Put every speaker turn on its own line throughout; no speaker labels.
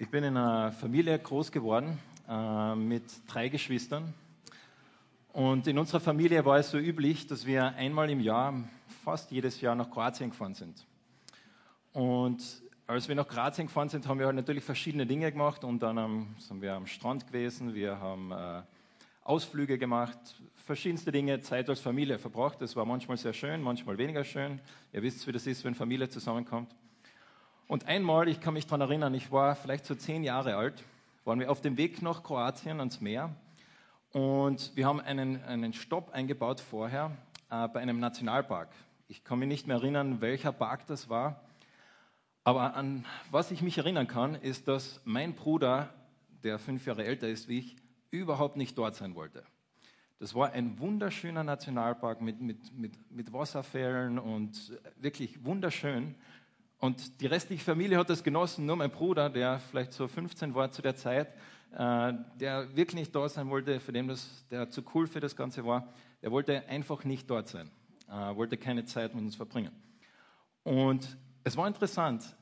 Ich bin in einer Familie groß geworden äh, mit drei Geschwistern. Und in unserer Familie war es so üblich, dass wir einmal im Jahr, fast jedes Jahr nach Kroatien gefahren sind. Und als wir nach Kroatien gefahren sind, haben wir halt natürlich verschiedene Dinge gemacht. Und dann sind wir am Strand gewesen, wir haben äh, Ausflüge gemacht, verschiedenste Dinge, Zeit als Familie verbracht. Das war manchmal sehr schön, manchmal weniger schön. Ihr wisst, wie das ist, wenn Familie zusammenkommt. Und einmal, ich kann mich daran erinnern, ich war vielleicht so zehn Jahre alt, waren wir auf dem Weg nach Kroatien ans Meer und wir haben einen, einen Stopp eingebaut vorher äh, bei einem Nationalpark. Ich kann mich nicht mehr erinnern, welcher Park das war, aber an was ich mich erinnern kann, ist, dass mein Bruder, der fünf Jahre älter ist wie ich, überhaupt nicht dort sein wollte. Das war ein wunderschöner Nationalpark mit, mit, mit, mit Wasserfällen und wirklich wunderschön. Und die restliche Familie hat das genossen, nur mein Bruder, der vielleicht so 15 war zu der Zeit, äh, der wirklich nicht da sein wollte, für den das, der zu cool für das Ganze war, der wollte einfach nicht dort sein, äh, wollte keine Zeit mit uns verbringen. Und es war interessant.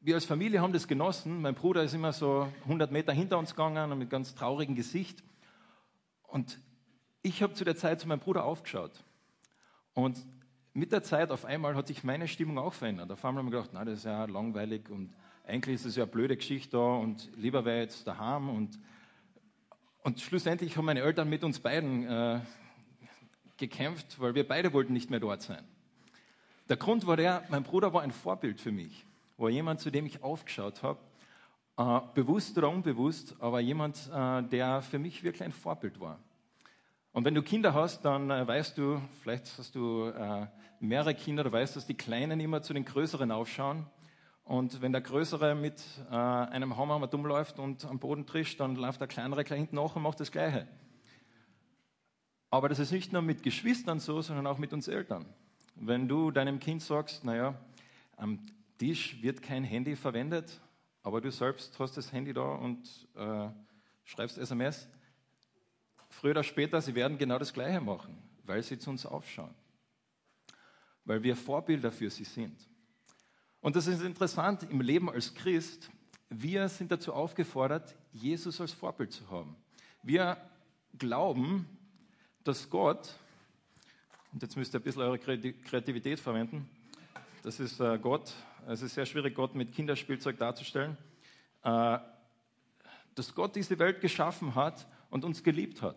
Wir als Familie haben das genossen. Mein Bruder ist immer so 100 Meter hinter uns gegangen und mit ganz traurigem Gesicht. Und ich habe zu der Zeit zu meinem Bruder aufgeschaut. Und mit der Zeit auf einmal hat sich meine Stimmung auch verändert. Auf einmal haben wir gedacht, na, das ist ja langweilig und eigentlich ist es ja eine blöde Geschichte da und lieber wäre jetzt daheim. Und, und schlussendlich haben meine Eltern mit uns beiden äh, gekämpft, weil wir beide wollten nicht mehr dort sein. Der Grund war der, mein Bruder war ein Vorbild für mich, war jemand, zu dem ich aufgeschaut habe, äh, bewusst oder unbewusst, aber jemand, äh, der für mich wirklich ein Vorbild war. Und wenn du Kinder hast, dann äh, weißt du, vielleicht hast du äh, mehrere Kinder, du weißt, dass die Kleinen immer zu den Größeren aufschauen. Und wenn der Größere mit äh, einem Hammer dumm läuft und am Boden trischt, dann läuft der Kleinere gleich hinten nach und macht das Gleiche. Aber das ist nicht nur mit Geschwistern so, sondern auch mit uns Eltern. Wenn du deinem Kind sagst, naja, am Tisch wird kein Handy verwendet, aber du selbst hast das Handy da und schreibst SMS, früher oder später, sie werden genau das Gleiche machen, weil sie zu uns aufschauen. Weil wir Vorbilder für sie sind. Und das ist interessant im Leben als Christ. Wir sind dazu aufgefordert, Jesus als Vorbild zu haben. Wir glauben, dass Gott, und jetzt müsst ihr ein bisschen eure Kreativität verwenden, das ist äh, Gott, es ist sehr schwierig, Gott mit Kinderspielzeug darzustellen, äh, dass Gott diese Welt geschaffen hat und uns geliebt hat.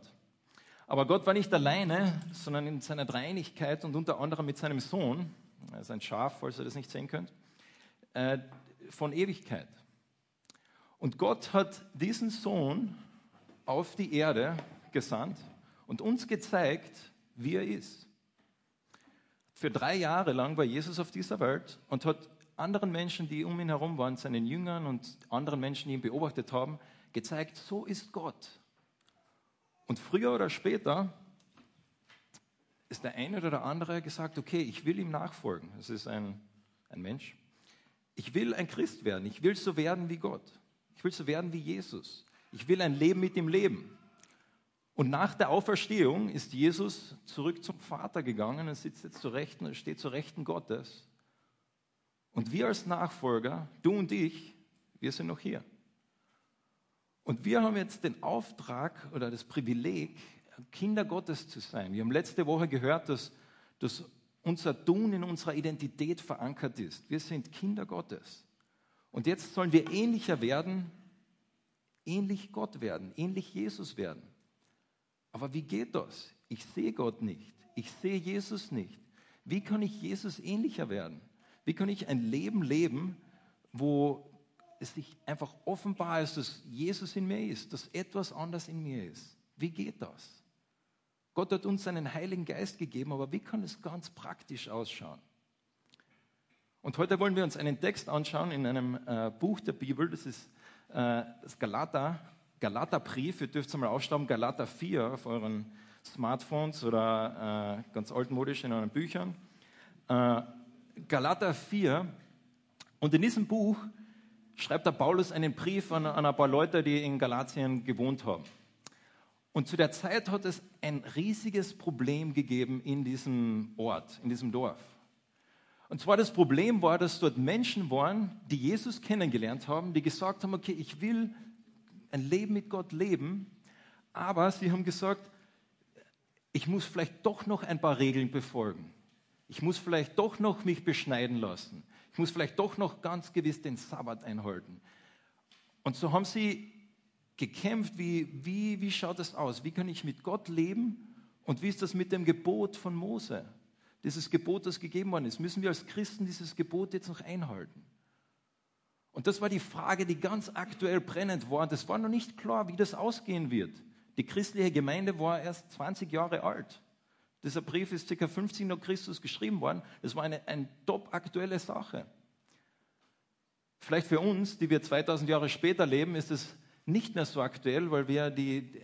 Aber Gott war nicht alleine, sondern in seiner Dreinigkeit und unter anderem mit seinem Sohn, er ist ein Schaf, falls ihr das nicht sehen könnt, äh, von Ewigkeit. Und Gott hat diesen Sohn auf die Erde gesandt und uns gezeigt, wie er ist. Für drei Jahre lang war Jesus auf dieser Welt und hat anderen Menschen, die um ihn herum waren, seinen Jüngern und anderen Menschen, die ihn beobachtet haben, gezeigt, so ist Gott. Und früher oder später ist der eine oder der andere gesagt, okay, ich will ihm nachfolgen. Das ist ein, ein Mensch. Ich will ein Christ werden. Ich will so werden wie Gott. Ich will so werden wie Jesus. Ich will ein Leben mit ihm leben. Und nach der Auferstehung ist Jesus zurück zum Vater gegangen und sitzt jetzt zur Rechten, steht zur Rechten Gottes. Und wir als Nachfolger, du und ich, wir sind noch hier. Und wir haben jetzt den Auftrag oder das Privileg, Kinder Gottes zu sein. Wir haben letzte Woche gehört, dass, dass unser Tun in unserer Identität verankert ist. Wir sind Kinder Gottes. Und jetzt sollen wir ähnlicher werden, ähnlich Gott werden, ähnlich Jesus werden. Aber wie geht das? Ich sehe Gott nicht. Ich sehe Jesus nicht. Wie kann ich Jesus ähnlicher werden? Wie kann ich ein Leben leben, wo es sich einfach offenbar ist, dass Jesus in mir ist, dass etwas anders in mir ist. Wie geht das? Gott hat uns seinen Heiligen Geist gegeben, aber wie kann es ganz praktisch ausschauen? Und heute wollen wir uns einen Text anschauen in einem äh, Buch der Bibel, das ist äh, das Galater, Galaterbrief, ihr dürft es mal aufschreiben, Galater 4 auf euren Smartphones oder äh, ganz altmodisch in euren Büchern. Äh, Galater 4 und in diesem Buch schreibt der Paulus einen Brief an, an ein paar Leute, die in Galatien gewohnt haben. Und zu der Zeit hat es ein riesiges Problem gegeben in diesem Ort, in diesem Dorf. Und zwar das Problem war, dass dort Menschen waren, die Jesus kennengelernt haben, die gesagt haben, okay, ich will ein Leben mit Gott leben, aber sie haben gesagt, ich muss vielleicht doch noch ein paar Regeln befolgen. Ich muss vielleicht doch noch mich beschneiden lassen. Ich muss vielleicht doch noch ganz gewiss den Sabbat einhalten. Und so haben sie gekämpft, wie, wie, wie schaut das aus? Wie kann ich mit Gott leben? Und wie ist das mit dem Gebot von Mose? Dieses Gebot, das gegeben worden ist. Müssen wir als Christen dieses Gebot jetzt noch einhalten? Und das war die Frage, die ganz aktuell brennend war. Das war noch nicht klar, wie das ausgehen wird. Die christliche Gemeinde war erst 20 Jahre alt. Dieser Brief ist ca. 50 nach Christus geschrieben worden. Das war eine, eine top aktuelle Sache. Vielleicht für uns, die wir 2000 Jahre später leben, ist es nicht mehr so aktuell, weil wir die,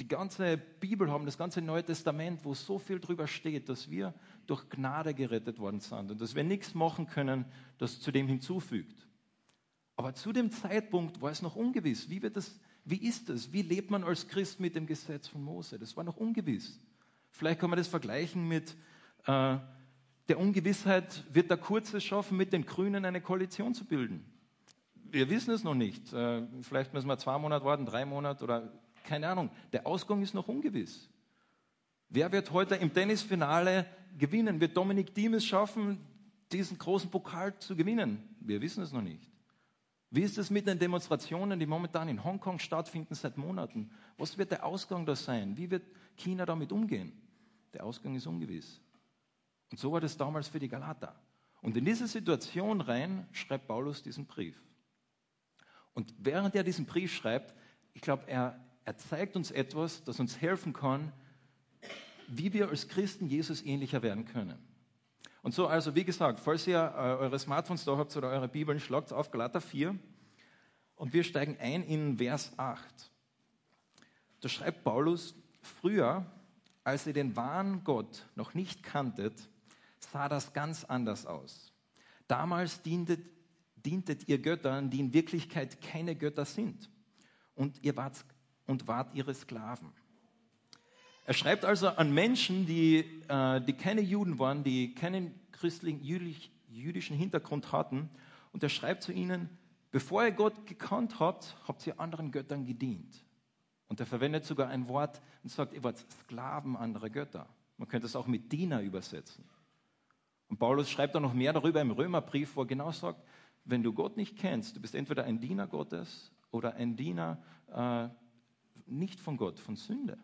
die ganze Bibel haben, das ganze Neue Testament, wo so viel drüber steht, dass wir durch Gnade gerettet worden sind und dass wir nichts machen können, das zu dem hinzufügt. Aber zu dem Zeitpunkt war es noch ungewiss. Wie, wird das, wie ist es? Wie lebt man als Christ mit dem Gesetz von Mose? Das war noch ungewiss. Vielleicht kann man das vergleichen mit äh, der Ungewissheit, wird der Kurze schaffen, mit den Grünen eine Koalition zu bilden? Wir wissen es noch nicht. Äh, vielleicht müssen wir zwei Monate warten, drei Monate oder keine Ahnung. Der Ausgang ist noch ungewiss. Wer wird heute im Tennisfinale gewinnen? Wird Dominik Thiem es schaffen, diesen großen Pokal zu gewinnen? Wir wissen es noch nicht. Wie ist es mit den Demonstrationen, die momentan in Hongkong stattfinden seit Monaten? Was wird der Ausgang da sein? Wie wird China damit umgehen? Der Ausgang ist ungewiss. Und so war das damals für die Galater. Und in diese Situation rein schreibt Paulus diesen Brief. Und während er diesen Brief schreibt, ich glaube, er, er zeigt uns etwas, das uns helfen kann, wie wir als Christen Jesus ähnlicher werden können. Und so, also wie gesagt, falls ihr äh, eure Smartphones da habt oder eure Bibeln, schlagt auf Galater 4 und wir steigen ein in Vers 8. Da schreibt Paulus, früher, als ihr den wahren Gott noch nicht kanntet, sah das ganz anders aus. Damals dientet, dientet ihr Göttern, die in Wirklichkeit keine Götter sind. Und ihr wart und wart ihre Sklaven. Er schreibt also an Menschen, die, äh, die keine Juden waren, die keinen christlichen, jüdisch, jüdischen Hintergrund hatten. Und er schreibt zu ihnen, bevor ihr Gott gekannt habt, habt ihr anderen Göttern gedient. Und er verwendet sogar ein Wort und sagt, ihr wart Sklaven anderer Götter. Man könnte es auch mit Diener übersetzen. Und Paulus schreibt auch noch mehr darüber im Römerbrief, wo er genau sagt, wenn du Gott nicht kennst, du bist entweder ein Diener Gottes oder ein Diener äh, nicht von Gott, von Sünde.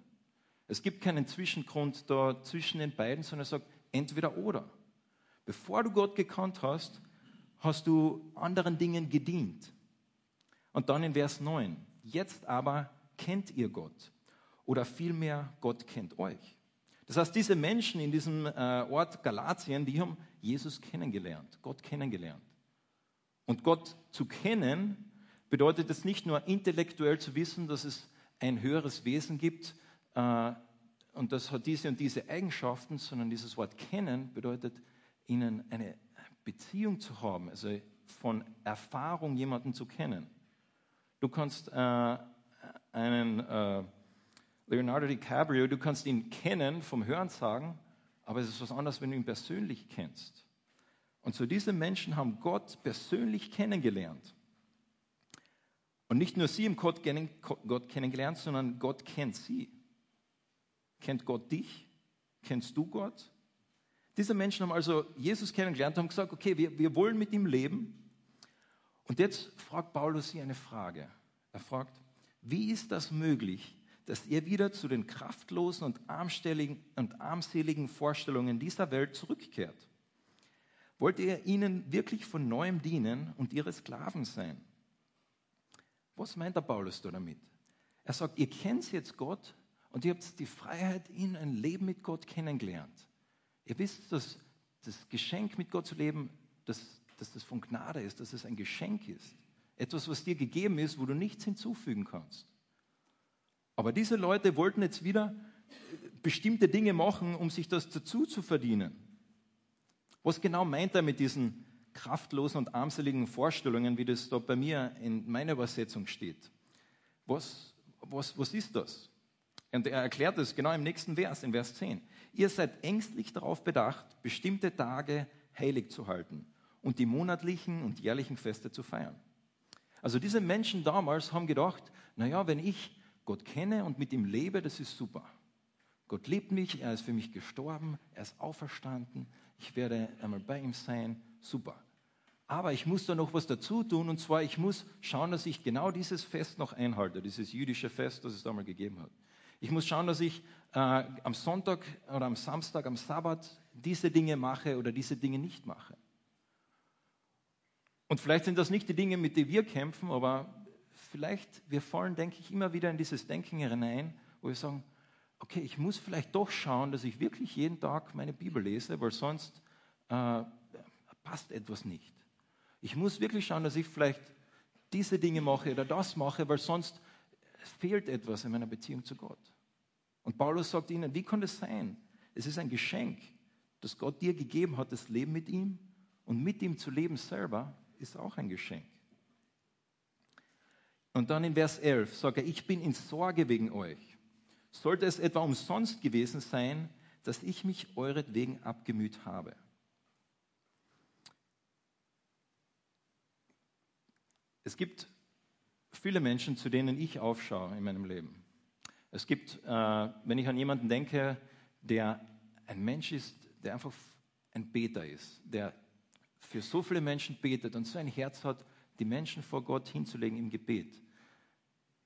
Es gibt keinen Zwischengrund da zwischen den beiden, sondern er sagt entweder oder. Bevor du Gott gekannt hast, hast du anderen Dingen gedient. Und dann in Vers 9, jetzt aber kennt ihr Gott oder vielmehr Gott kennt euch. Das heißt, diese Menschen in diesem äh, Ort Galatien, die haben Jesus kennengelernt, Gott kennengelernt. Und Gott zu kennen bedeutet es nicht nur intellektuell zu wissen, dass es ein höheres Wesen gibt äh, und das hat diese und diese Eigenschaften, sondern dieses Wort kennen bedeutet, ihnen eine Beziehung zu haben, also von Erfahrung jemanden zu kennen. Du kannst äh, einen äh, Leonardo DiCaprio, du kannst ihn kennen vom Hörensagen, aber es ist was anderes, wenn du ihn persönlich kennst. Und so diese Menschen haben Gott persönlich kennengelernt. Und nicht nur sie haben Gott, Gott kennengelernt, sondern Gott kennt sie. Kennt Gott dich? Kennst du Gott? Diese Menschen haben also Jesus kennengelernt und haben gesagt, okay, wir, wir wollen mit ihm leben. Und jetzt fragt Paulus sie eine Frage. Er fragt, wie ist das möglich, dass ihr wieder zu den kraftlosen und, und armseligen Vorstellungen dieser Welt zurückkehrt? Wollt ihr ihnen wirklich von neuem dienen und ihre Sklaven sein? Was meint der Paulus da damit? Er sagt, ihr kennt jetzt Gott und ihr habt die Freiheit, in ein Leben mit Gott kennengelernt. Ihr wisst, dass das Geschenk mit Gott zu leben, dass, dass das von Gnade ist, dass es ein Geschenk ist. Etwas, was dir gegeben ist, wo du nichts hinzufügen kannst. Aber diese Leute wollten jetzt wieder bestimmte Dinge machen, um sich das dazu zu verdienen. Was genau meint er mit diesen kraftlosen und armseligen Vorstellungen, wie das da bei mir in meiner Übersetzung steht? Was, was, was ist das? Und er erklärt es genau im nächsten Vers, in Vers 10. Ihr seid ängstlich darauf bedacht, bestimmte Tage heilig zu halten und die monatlichen und jährlichen Feste zu feiern. Also diese Menschen damals haben gedacht, naja, wenn ich Gott kenne und mit ihm lebe, das ist super. Gott liebt mich, er ist für mich gestorben, er ist auferstanden, ich werde einmal bei ihm sein, super. Aber ich muss da noch was dazu tun und zwar, ich muss schauen, dass ich genau dieses Fest noch einhalte, dieses jüdische Fest, das es damals gegeben hat. Ich muss schauen, dass ich äh, am Sonntag oder am Samstag, am Sabbat diese Dinge mache oder diese Dinge nicht mache. Und vielleicht sind das nicht die Dinge, mit denen wir kämpfen, aber vielleicht, wir fallen, denke ich, immer wieder in dieses Denken hinein, wo wir sagen, okay, ich muss vielleicht doch schauen, dass ich wirklich jeden Tag meine Bibel lese, weil sonst äh, passt etwas nicht. Ich muss wirklich schauen, dass ich vielleicht diese Dinge mache oder das mache, weil sonst fehlt etwas in meiner Beziehung zu Gott. Und Paulus sagt ihnen, wie kann das sein? Es ist ein Geschenk, das Gott dir gegeben hat, das Leben mit ihm. Und mit ihm zu leben selber ist auch ein Geschenk. Und dann in Vers 11 sagt er, ich bin in Sorge wegen euch. Sollte es etwa umsonst gewesen sein, dass ich mich euretwegen abgemüht habe. Es gibt viele Menschen, zu denen ich aufschaue in meinem Leben. Es gibt, äh, wenn ich an jemanden denke, der ein Mensch ist, der einfach ein Beter ist, der für so viele Menschen betet und so ein Herz hat, die Menschen vor Gott hinzulegen im Gebet.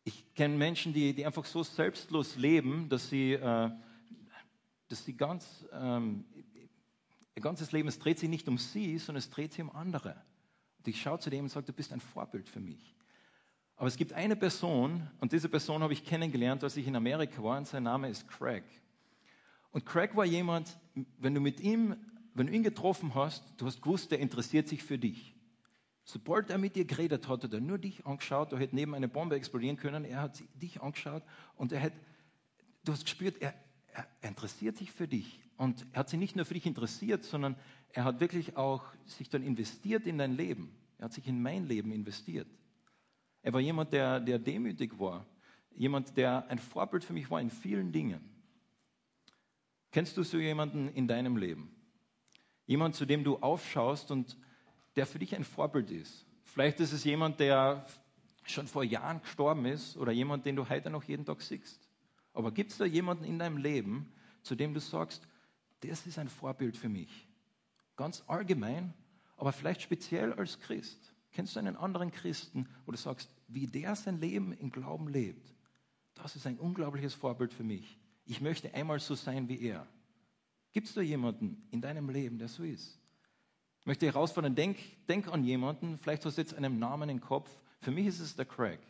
Ich kenne Menschen, die, die einfach so selbstlos leben, dass sie, äh, dass sie ganz, ähm, ihr ganzes Leben, es dreht sich nicht um sie, sondern es dreht sich um andere. Und ich schaue zu dem und sage, du bist ein Vorbild für mich. Aber es gibt eine Person, und diese Person habe ich kennengelernt, als ich in Amerika war, und sein Name ist Craig. Und Craig war jemand, wenn du mit ihm, wenn du ihn getroffen hast, du hast gewusst, der interessiert sich für dich. Sobald er mit dir geredet hat, hat er nur dich angeschaut, da hätte neben eine Bombe explodieren können, er hat dich angeschaut und er hat, du hast gespürt, er, er, er interessiert sich für dich. Und er hat sich nicht nur für dich interessiert, sondern er hat wirklich auch sich dann investiert in dein Leben. Er hat sich in mein Leben investiert. Er war jemand, der, der demütig war. Jemand, der ein Vorbild für mich war in vielen Dingen. Kennst du so jemanden in deinem Leben? Jemand, zu dem du aufschaust und der für dich ein Vorbild ist. Vielleicht ist es jemand, der schon vor Jahren gestorben ist oder jemand, den du heute noch jeden Tag siehst. Aber gibt es da jemanden in deinem Leben, zu dem du sagst, das ist ein Vorbild für mich? Ganz allgemein, aber vielleicht speziell als Christ. Kennst du einen anderen Christen, wo du sagst, wie der sein Leben im Glauben lebt? Das ist ein unglaubliches Vorbild für mich. Ich möchte einmal so sein wie er. Gibt es da jemanden in deinem Leben, der so ist? Ich möchte herausfordern, denk, denk an jemanden, vielleicht hast du jetzt einen Namen im Kopf. Für mich ist es der Craig.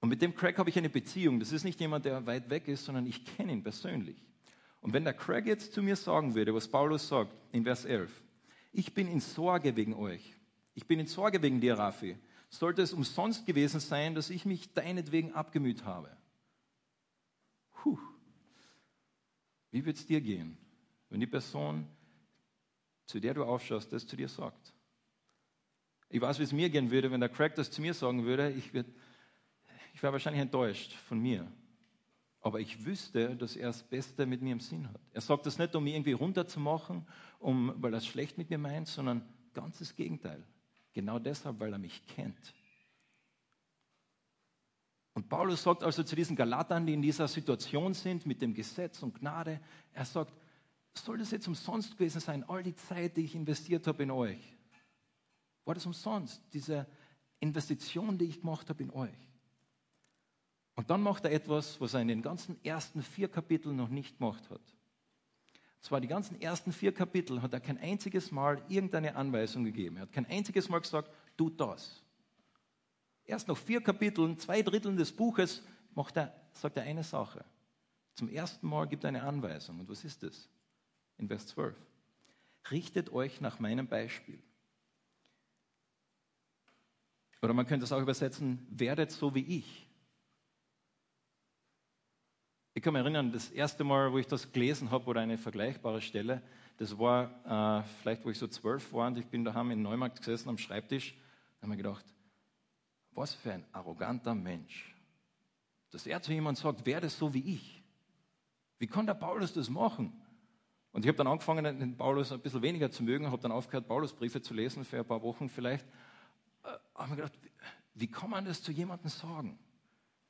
Und mit dem Craig habe ich eine Beziehung. Das ist nicht jemand, der weit weg ist, sondern ich kenne ihn persönlich. Und wenn der Craig jetzt zu mir sagen würde, was Paulus sagt in Vers 11, ich bin in Sorge wegen euch, ich bin in Sorge wegen dir, Rafi, sollte es umsonst gewesen sein, dass ich mich deinetwegen abgemüht habe. Puh. Wie wird es dir gehen, wenn die Person, zu der du aufschaust, das zu dir sagt? Ich weiß, wie es mir gehen würde, wenn der Craig das zu mir sagen würde. Ich, ich wäre wahrscheinlich enttäuscht von mir aber ich wüsste, dass er das Beste mit mir im Sinn hat. Er sagt das nicht, um mich irgendwie runterzumachen, um, weil er es schlecht mit mir meint, sondern ganz das Gegenteil. Genau deshalb, weil er mich kennt. Und Paulus sagt also zu diesen Galatern, die in dieser Situation sind mit dem Gesetz und Gnade, er sagt, soll das jetzt umsonst gewesen sein, all die Zeit, die ich investiert habe in euch? War das umsonst, diese Investition, die ich gemacht habe in euch? Und dann macht er etwas, was er in den ganzen ersten vier Kapiteln noch nicht gemacht hat. Und zwar die ganzen ersten vier Kapitel hat er kein einziges Mal irgendeine Anweisung gegeben. Er hat kein einziges Mal gesagt, tu das. Erst nach vier Kapiteln, zwei Dritteln des Buches, er, sagt er eine Sache. Zum ersten Mal gibt er eine Anweisung. Und was ist das? In Vers 12. Richtet euch nach meinem Beispiel. Oder man könnte es auch übersetzen, werdet so wie ich. Ich kann mich erinnern, das erste Mal, wo ich das gelesen habe oder eine vergleichbare Stelle, das war äh, vielleicht, wo ich so zwölf war und ich bin daheim in Neumarkt gesessen am Schreibtisch und habe mir gedacht, was für ein arroganter Mensch, dass er zu jemandem sagt, werde so wie ich. Wie kann der Paulus das machen? Und ich habe dann angefangen, den Paulus ein bisschen weniger zu mögen, habe dann aufgehört, Paulusbriefe zu lesen für ein paar Wochen vielleicht. Äh, habe mir gedacht, wie kann man das zu jemandem sagen?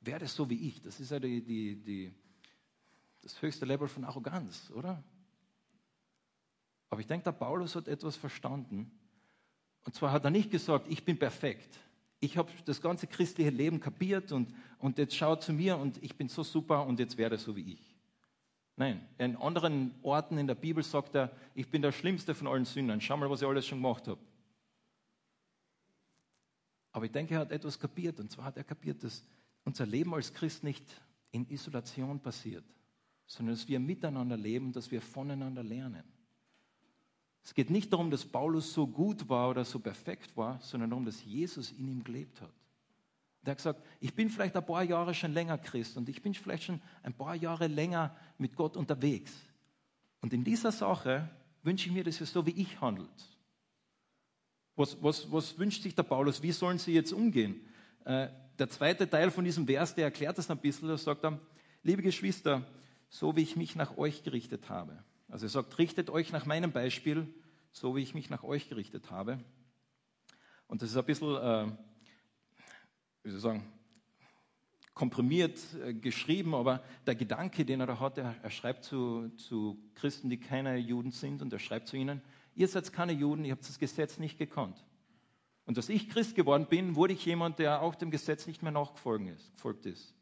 Werde so wie ich. Das ist ja die, die, die, das höchste Level von Arroganz, oder? Aber ich denke, der Paulus hat etwas verstanden. Und zwar hat er nicht gesagt, ich bin perfekt. Ich habe das ganze christliche Leben kapiert und, und jetzt schau zu mir und ich bin so super und jetzt werde so wie ich. Nein, in anderen Orten in der Bibel sagt er, ich bin der schlimmste von allen Sündern. Schau mal, was ich alles schon gemacht habe. Aber ich denke, er hat etwas kapiert. Und zwar hat er kapiert, dass unser Leben als Christ nicht in Isolation passiert, sondern dass wir miteinander leben, dass wir voneinander lernen. Es geht nicht darum, dass Paulus so gut war oder so perfekt war, sondern darum, dass Jesus in ihm gelebt hat. Der hat gesagt, ich bin vielleicht ein paar Jahre schon länger Christ und ich bin vielleicht schon ein paar Jahre länger mit Gott unterwegs. Und in dieser Sache wünsche ich mir, dass ihr so wie ich handelt. Was, was, was wünscht sich der Paulus? Wie sollen sie jetzt umgehen? Äh, der zweite Teil von diesem Vers, der erklärt das ein bisschen, da sagt er, liebe Geschwister, so wie ich mich nach euch gerichtet habe. Also er sagt, richtet euch nach meinem Beispiel, so wie ich mich nach euch gerichtet habe. Und das ist ein bisschen, äh, wie soll ich sagen, komprimiert äh, geschrieben, aber der Gedanke, den er da hat, er, er schreibt zu, zu Christen, die keine Juden sind, und er schreibt zu ihnen, ihr seid keine Juden, ihr habt das Gesetz nicht gekannt. Und dass ich Christ geworden bin, wurde ich jemand, der auch dem Gesetz nicht mehr nachgefolgt ist.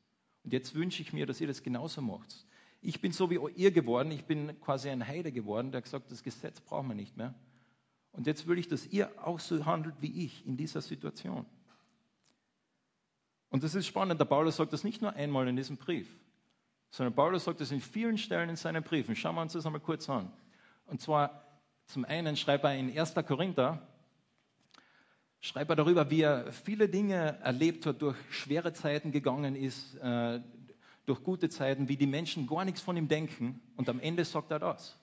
Und jetzt wünsche ich mir, dass ihr das genauso macht. Ich bin so wie ihr geworden, ich bin quasi ein Heide geworden, der gesagt, das Gesetz brauchen wir nicht mehr. Und jetzt will ich, dass ihr auch so handelt wie ich in dieser Situation. Und das ist spannend, der Paulus sagt das nicht nur einmal in diesem Brief, sondern Paulus sagt das in vielen Stellen in seinen Briefen. Schauen wir uns das einmal kurz an. Und zwar zum einen schreibt er in 1. Korinther, schreibt er darüber, wie er viele Dinge erlebt hat, durch schwere Zeiten gegangen ist, äh, durch gute Zeiten, wie die Menschen gar nichts von ihm denken. Und am Ende sagt er das.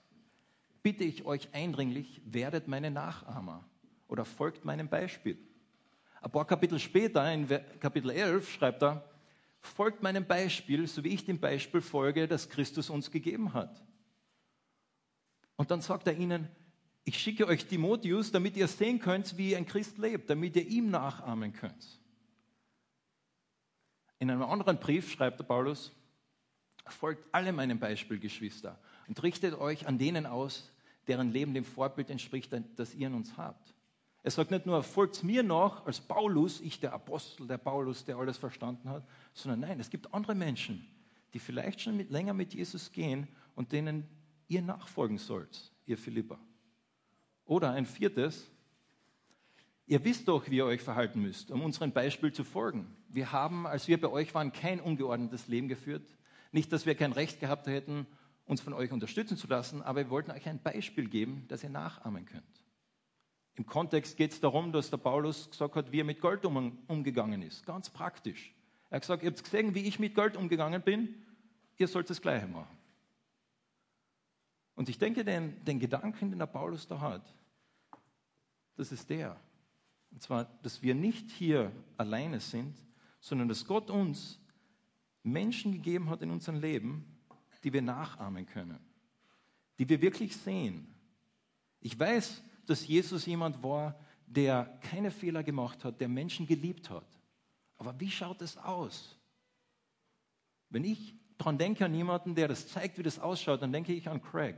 Bitte ich euch eindringlich, werdet meine Nachahmer oder folgt meinem Beispiel. Ein paar Kapitel später, in Kapitel 11, schreibt er, folgt meinem Beispiel, so wie ich dem Beispiel folge, das Christus uns gegeben hat. Und dann sagt er ihnen, ich schicke euch Timotheus, damit ihr sehen könnt, wie ein Christ lebt, damit ihr ihm nachahmen könnt. In einem anderen Brief schreibt der Paulus, folgt alle meinem Beispiel, Geschwister, und richtet euch an denen aus, deren Leben dem Vorbild entspricht, das ihr in uns habt. Er sagt nicht nur, folgt mir noch als Paulus, ich der Apostel, der Paulus, der alles verstanden hat, sondern nein, es gibt andere Menschen, die vielleicht schon mit, länger mit Jesus gehen und denen ihr nachfolgen sollt, ihr Philippa. Oder ein viertes, Ihr wisst doch, wie ihr euch verhalten müsst, um unserem Beispiel zu folgen. Wir haben, als wir bei euch waren, kein ungeordnetes Leben geführt. Nicht, dass wir kein Recht gehabt hätten, uns von euch unterstützen zu lassen, aber wir wollten euch ein Beispiel geben, das ihr nachahmen könnt. Im Kontext geht es darum, dass der Paulus gesagt hat, wie er mit Gold um, umgegangen ist. Ganz praktisch. Er hat gesagt, ihr habt gesehen, wie ich mit Gold umgegangen bin, ihr sollt das Gleiche machen. Und ich denke, den, den Gedanken, den der Paulus da hat, das ist der, und zwar, dass wir nicht hier alleine sind, sondern dass Gott uns Menschen gegeben hat in unserem Leben, die wir nachahmen können, die wir wirklich sehen. Ich weiß, dass Jesus jemand war, der keine Fehler gemacht hat, der Menschen geliebt hat. Aber wie schaut es aus? Wenn ich daran denke an jemanden, der das zeigt, wie das ausschaut, dann denke ich an Craig.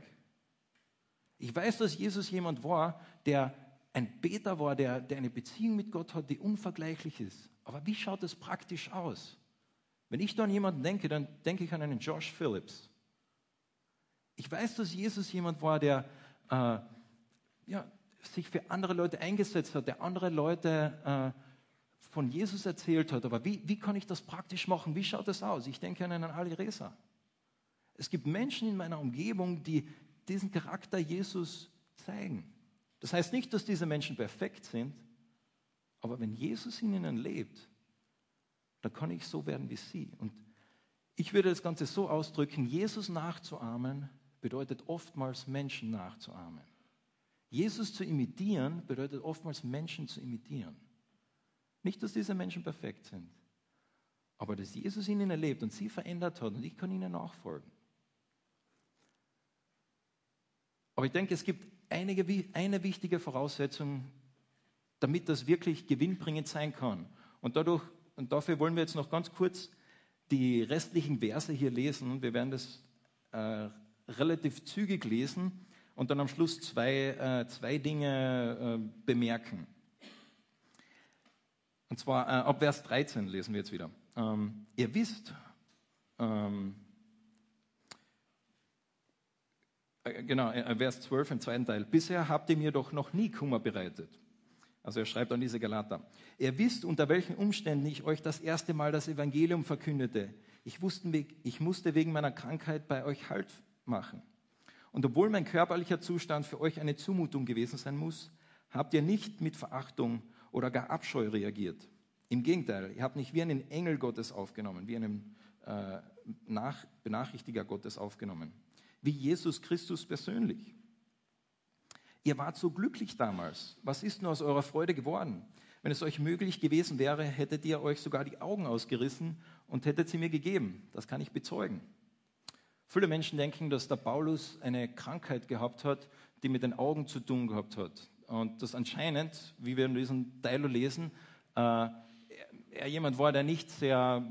Ich weiß, dass Jesus jemand war, der ein Beter war, der, der eine Beziehung mit Gott hat, die unvergleichlich ist. Aber wie schaut es praktisch aus? Wenn ich da an jemanden denke, dann denke ich an einen Josh Phillips. Ich weiß, dass Jesus jemand war, der äh, ja, sich für andere Leute eingesetzt hat, der andere Leute äh, von Jesus erzählt hat. Aber wie, wie kann ich das praktisch machen? Wie schaut das aus? Ich denke an einen Ali Reza. Es gibt Menschen in meiner Umgebung, die diesen Charakter Jesus zeigen. Das heißt nicht, dass diese Menschen perfekt sind, aber wenn Jesus in ihnen lebt, dann kann ich so werden wie sie. Und ich würde das Ganze so ausdrücken, Jesus nachzuahmen bedeutet oftmals Menschen nachzuahmen. Jesus zu imitieren bedeutet oftmals Menschen zu imitieren. Nicht, dass diese Menschen perfekt sind, aber dass Jesus in ihnen lebt und sie verändert hat und ich kann ihnen nachfolgen. Aber ich denke, es gibt einige, eine wichtige Voraussetzung, damit das wirklich gewinnbringend sein kann. Und, dadurch, und dafür wollen wir jetzt noch ganz kurz die restlichen Verse hier lesen. Wir werden das äh, relativ zügig lesen und dann am Schluss zwei, äh, zwei Dinge äh, bemerken. Und zwar äh, ab Vers 13 lesen wir jetzt wieder. Ähm, ihr wisst, ähm, äh, genau, äh, Vers 12 im zweiten Teil. Bisher habt ihr mir doch noch nie Kummer bereitet. Also er schreibt an diese Galater. Ihr wisst, unter welchen Umständen ich euch das erste Mal das Evangelium verkündete. Ich, wusste, ich musste wegen meiner Krankheit bei euch Halt machen. Und obwohl mein körperlicher Zustand für euch eine Zumutung gewesen sein muss, habt ihr nicht mit Verachtung oder gar Abscheu reagiert. Im Gegenteil, ihr habt nicht wie einen Engel Gottes aufgenommen, wie einen äh, Nach Benachrichtiger Gottes aufgenommen, wie Jesus Christus persönlich. Ihr wart so glücklich damals. Was ist nur aus eurer Freude geworden? Wenn es euch möglich gewesen wäre, hättet ihr euch sogar die Augen ausgerissen und hättet sie mir gegeben. Das kann ich bezeugen. Viele Menschen denken, dass der Paulus eine Krankheit gehabt hat, die mit den Augen zu tun gehabt hat. Und dass anscheinend, wie wir in diesem Teil lesen, äh, er jemand war, der nicht sehr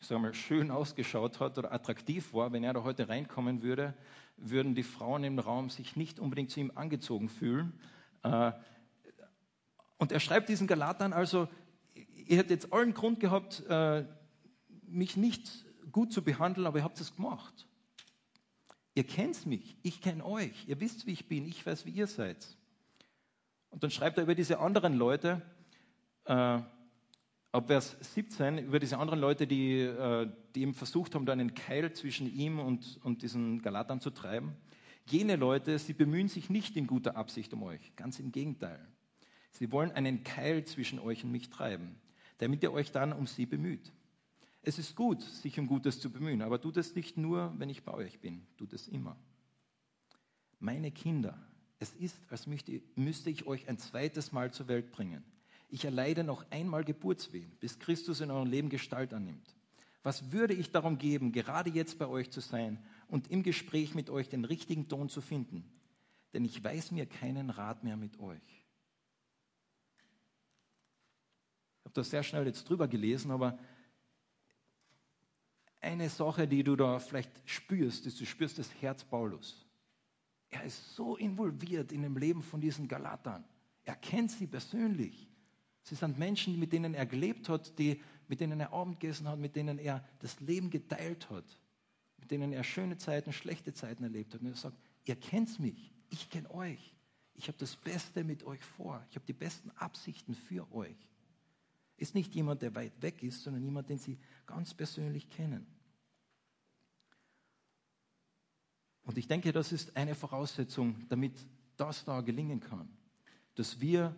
ich mal, schön ausgeschaut hat oder attraktiv war. Wenn er da heute reinkommen würde, würden die Frauen im Raum sich nicht unbedingt zu ihm angezogen fühlen. Äh, und er schreibt diesen Galatern also, ihr hättet jetzt allen Grund gehabt, äh, mich nicht gut zu behandeln, aber ihr habt es gemacht. Ihr kennt mich, ich kenne euch, ihr wisst, wie ich bin, ich weiß, wie ihr seid. Und dann schreibt er über diese anderen Leute, äh, ab Vers 17, über diese anderen Leute, die, äh, die ihm versucht haben, da einen Keil zwischen ihm und, und diesen Galatern zu treiben. Jene Leute, sie bemühen sich nicht in guter Absicht um euch, ganz im Gegenteil. Sie wollen einen Keil zwischen euch und mich treiben, damit ihr euch dann um sie bemüht. Es ist gut, sich um Gutes zu bemühen, aber tut es nicht nur, wenn ich bei euch bin, tut es immer. Meine Kinder, es ist, als müsste ich euch ein zweites Mal zur Welt bringen. Ich erleide noch einmal Geburtswehen, bis Christus in eurem Leben Gestalt annimmt. Was würde ich darum geben, gerade jetzt bei euch zu sein und im Gespräch mit euch den richtigen Ton zu finden? Denn ich weiß mir keinen Rat mehr mit euch. Ich habe das sehr schnell jetzt drüber gelesen, aber eine Sache, die du da vielleicht spürst, ist, du spürst das Herz Paulus. Er ist so involviert in dem Leben von diesen Galatern. Er kennt sie persönlich. Sie sind Menschen, mit denen er gelebt hat, die, mit denen er Abend gegessen hat, mit denen er das Leben geteilt hat, mit denen er schöne Zeiten, schlechte Zeiten erlebt hat. Und er sagt, ihr kennt mich, ich kenne euch. Ich habe das Beste mit euch vor. Ich habe die besten Absichten für euch. Ist nicht jemand, der weit weg ist, sondern jemand, den sie ganz persönlich kennen. Und ich denke, das ist eine Voraussetzung, damit das da gelingen kann. Dass wir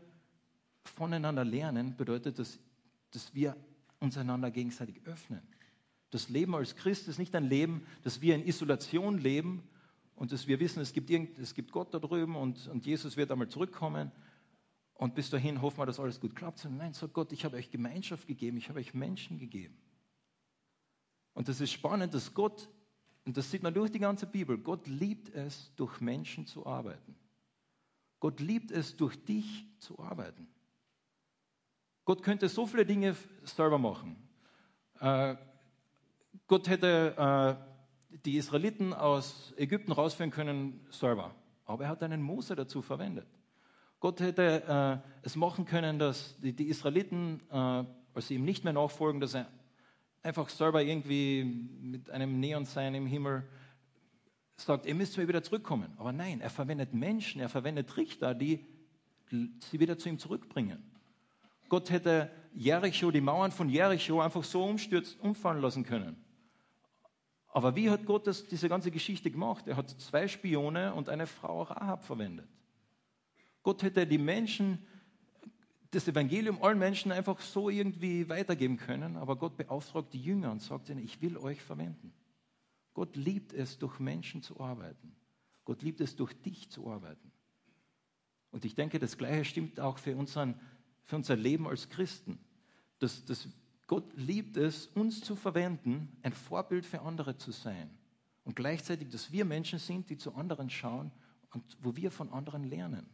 voneinander lernen, bedeutet das, dass wir uns einander gegenseitig öffnen. Das Leben als Christ ist nicht ein Leben, dass wir in Isolation leben und dass wir wissen, es gibt, irgend, es gibt Gott da drüben und, und Jesus wird einmal zurückkommen und bis dahin hoffen wir, dass alles gut klappt. Sondern nein, sagt Gott, ich habe euch Gemeinschaft gegeben, ich habe euch Menschen gegeben. Und das ist spannend, dass Gott, und das sieht man durch die ganze Bibel, Gott liebt es, durch Menschen zu arbeiten. Gott liebt es, durch dich zu arbeiten. Gott könnte so viele Dinge selber machen. Äh, Gott hätte äh, die Israeliten aus Ägypten rausführen können selber, aber er hat einen Mose dazu verwendet. Gott hätte äh, es machen können, dass die, die Israeliten, äh, als sie ihm nicht mehr nachfolgen, dass er einfach selber irgendwie mit einem Neonsein im Himmel sagt, ihr müsst wieder zurückkommen. Aber nein, er verwendet Menschen, er verwendet Richter, die sie wieder zu ihm zurückbringen. Gott hätte Jericho, die Mauern von Jericho einfach so umstürzt, umfallen lassen können. Aber wie hat Gott das, diese ganze Geschichte gemacht? Er hat zwei Spione und eine Frau Rahab verwendet. Gott hätte die Menschen, das Evangelium allen Menschen einfach so irgendwie weitergeben können, aber Gott beauftragt die Jünger und sagt ihnen, ich will euch verwenden. Gott liebt es, durch Menschen zu arbeiten. Gott liebt es, durch dich zu arbeiten. Und ich denke, das Gleiche stimmt auch für unseren für unser Leben als Christen. Dass, dass Gott liebt es, uns zu verwenden, ein Vorbild für andere zu sein. Und gleichzeitig, dass wir Menschen sind, die zu anderen schauen und wo wir von anderen lernen.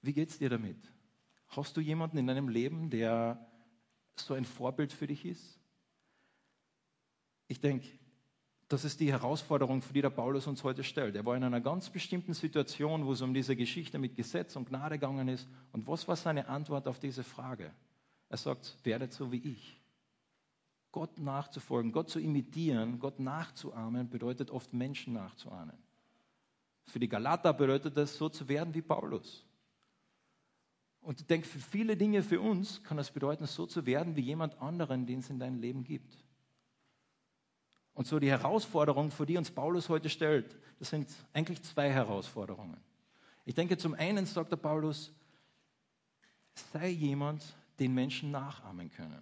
Wie geht es dir damit? Hast du jemanden in deinem Leben, der so ein Vorbild für dich ist? Ich denke, das ist die Herausforderung, für die der Paulus uns heute stellt. Er war in einer ganz bestimmten Situation, wo es um diese Geschichte mit Gesetz und Gnade gegangen ist. Und was war seine Antwort auf diese Frage? Er sagt, werdet so wie ich. Gott nachzufolgen, Gott zu imitieren, Gott nachzuahmen, bedeutet oft Menschen nachzuahmen. Für die Galater bedeutet das, so zu werden wie Paulus. Und ich denke, für viele Dinge für uns kann das bedeuten, so zu werden wie jemand anderen, den es in deinem Leben gibt. Und so die Herausforderung, vor die uns Paulus heute stellt, das sind eigentlich zwei Herausforderungen. Ich denke, zum einen sagt der Paulus, sei jemand, den Menschen nachahmen können.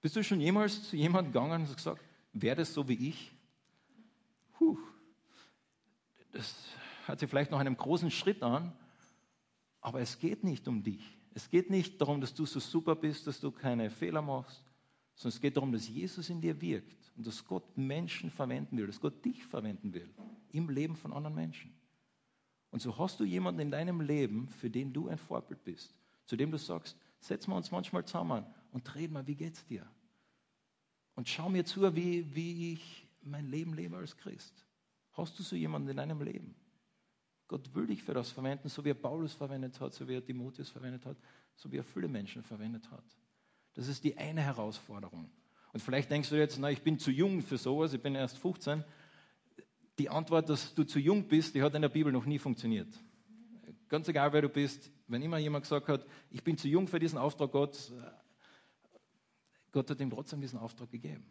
Bist du schon jemals zu jemandem gegangen und gesagt, werde so wie ich? Puh, das hört sich vielleicht noch einem großen Schritt an, aber es geht nicht um dich. Es geht nicht darum, dass du so super bist, dass du keine Fehler machst, sondern es geht darum, dass Jesus in dir wirkt und dass Gott Menschen verwenden will, dass Gott dich verwenden will im Leben von anderen Menschen. Und so hast du jemanden in deinem Leben, für den du ein Vorbild bist, zu dem du sagst, setzen wir uns manchmal zusammen und reden mal, wie geht's dir? Und schau mir zu, wie, wie ich mein Leben lebe als Christ. Hast du so jemanden in deinem Leben? Gott will dich für das verwenden, so wie er Paulus verwendet hat, so wie er Timotheus verwendet hat, so wie er viele Menschen verwendet hat. Das ist die eine Herausforderung. Und vielleicht denkst du jetzt, na, ich bin zu jung für sowas, ich bin erst 15. Die Antwort, dass du zu jung bist, die hat in der Bibel noch nie funktioniert. Ganz egal, wer du bist, wenn immer jemand gesagt hat, ich bin zu jung für diesen Auftrag Gott, Gott hat ihm trotzdem diesen Auftrag gegeben.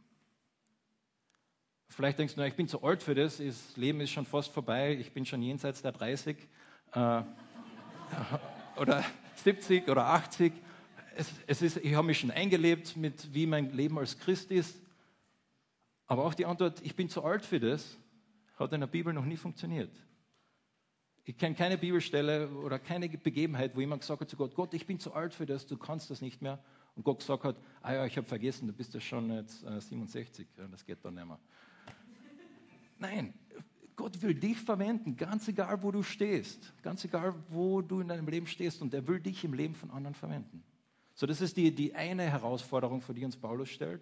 Vielleicht denkst du, ich bin zu alt für das, das Leben ist schon fast vorbei, ich bin schon jenseits der 30 äh, oder 70 oder 80. Es, es ist, ich habe mich schon eingelebt mit, wie mein Leben als Christ ist. Aber auch die Antwort, ich bin zu alt für das, hat in der Bibel noch nie funktioniert. Ich kenne keine Bibelstelle oder keine Begebenheit, wo jemand gesagt hat zu Gott, Gott, ich bin zu alt für das, du kannst das nicht mehr. Und Gott gesagt hat, ah ja, ich habe vergessen, du bist ja schon jetzt äh, 67, ja, das geht dann nicht mehr. Nein, Gott will dich verwenden, ganz egal, wo du stehst, ganz egal, wo du in deinem Leben stehst und er will dich im Leben von anderen verwenden. So, das ist die, die eine Herausforderung, vor die uns Paulus stellt.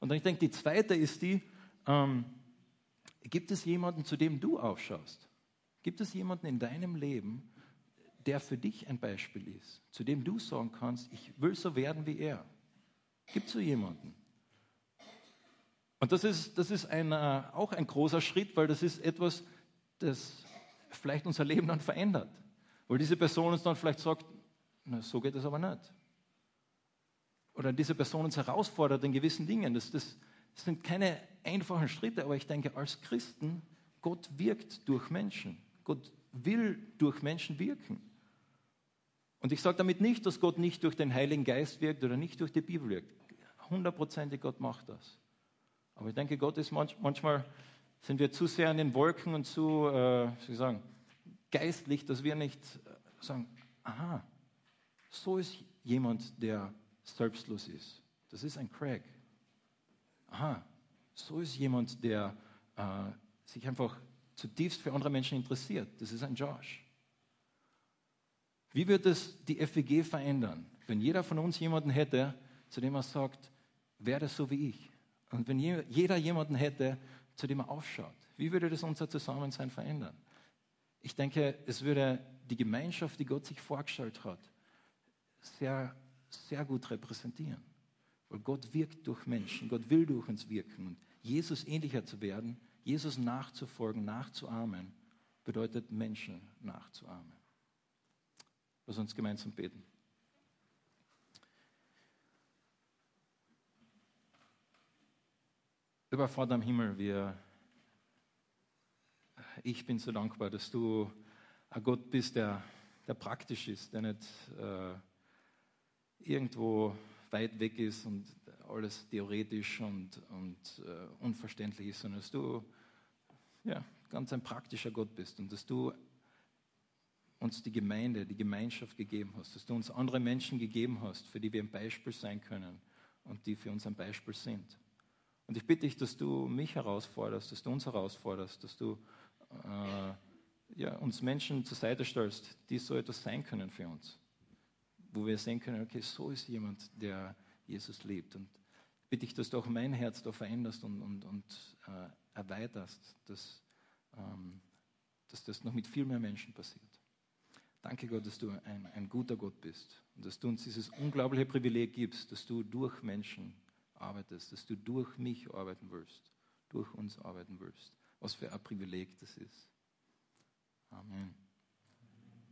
Und dann ich denke, die zweite ist die, ähm, gibt es jemanden, zu dem du aufschaust? Gibt es jemanden in deinem Leben, der für dich ein Beispiel ist, zu dem du sagen kannst, ich will so werden wie er? Gibt es so jemanden? Und das ist, das ist ein, äh, auch ein großer Schritt, weil das ist etwas, das vielleicht unser Leben dann verändert. Weil diese Person uns dann vielleicht sagt, na, so geht es aber nicht. Oder diese Person uns herausfordert in gewissen Dingen. Das, das, das sind keine einfachen Schritte, aber ich denke, als Christen, Gott wirkt durch Menschen. Gott will durch Menschen wirken. Und ich sage damit nicht, dass Gott nicht durch den Heiligen Geist wirkt oder nicht durch die Bibel wirkt. Hundertprozentig Gott macht das. Aber ich denke, Gott ist manch, manchmal, sind wir zu sehr in den Wolken und zu, äh, wie sagen, geistlich, dass wir nicht äh, sagen, aha, so ist jemand, der selbstlos ist. Das ist ein Craig. Aha, so ist jemand, der äh, sich einfach zutiefst für andere Menschen interessiert. Das ist ein Josh. Wie wird es die FWG verändern, wenn jeder von uns jemanden hätte, zu dem er sagt, werde so wie ich? Und wenn jeder jemanden hätte, zu dem er aufschaut, wie würde das unser Zusammensein verändern? Ich denke, es würde die Gemeinschaft, die Gott sich vorgestellt hat, sehr, sehr gut repräsentieren. Weil Gott wirkt durch Menschen, Gott will durch uns wirken. Und Jesus ähnlicher zu werden, Jesus nachzufolgen, nachzuahmen, bedeutet Menschen nachzuahmen. Lass uns gemeinsam beten. Lieber Vater im Himmel, wir, ich bin so dankbar, dass du ein Gott bist, der, der praktisch ist, der nicht äh, irgendwo weit weg ist und alles theoretisch und, und äh, unverständlich ist, sondern dass du ja, ganz ein praktischer Gott bist und dass du uns die Gemeinde, die Gemeinschaft gegeben hast, dass du uns andere Menschen gegeben hast, für die wir ein Beispiel sein können und die für uns ein Beispiel sind. Und ich bitte dich, dass du mich herausforderst, dass du uns herausforderst, dass du äh, ja, uns Menschen zur Seite stellst, die so etwas sein können für uns. Wo wir sehen können, okay, so ist jemand, der Jesus liebt. Und bitte ich, dass du auch mein Herz da veränderst und, und, und äh, erweiterst, dass, ähm, dass das noch mit viel mehr Menschen passiert. Danke Gott, dass du ein, ein guter Gott bist und dass du uns dieses unglaubliche Privileg gibst, dass du durch Menschen arbeitest, dass du durch mich arbeiten willst, durch uns arbeiten willst. Was für ein Privileg das ist. Amen.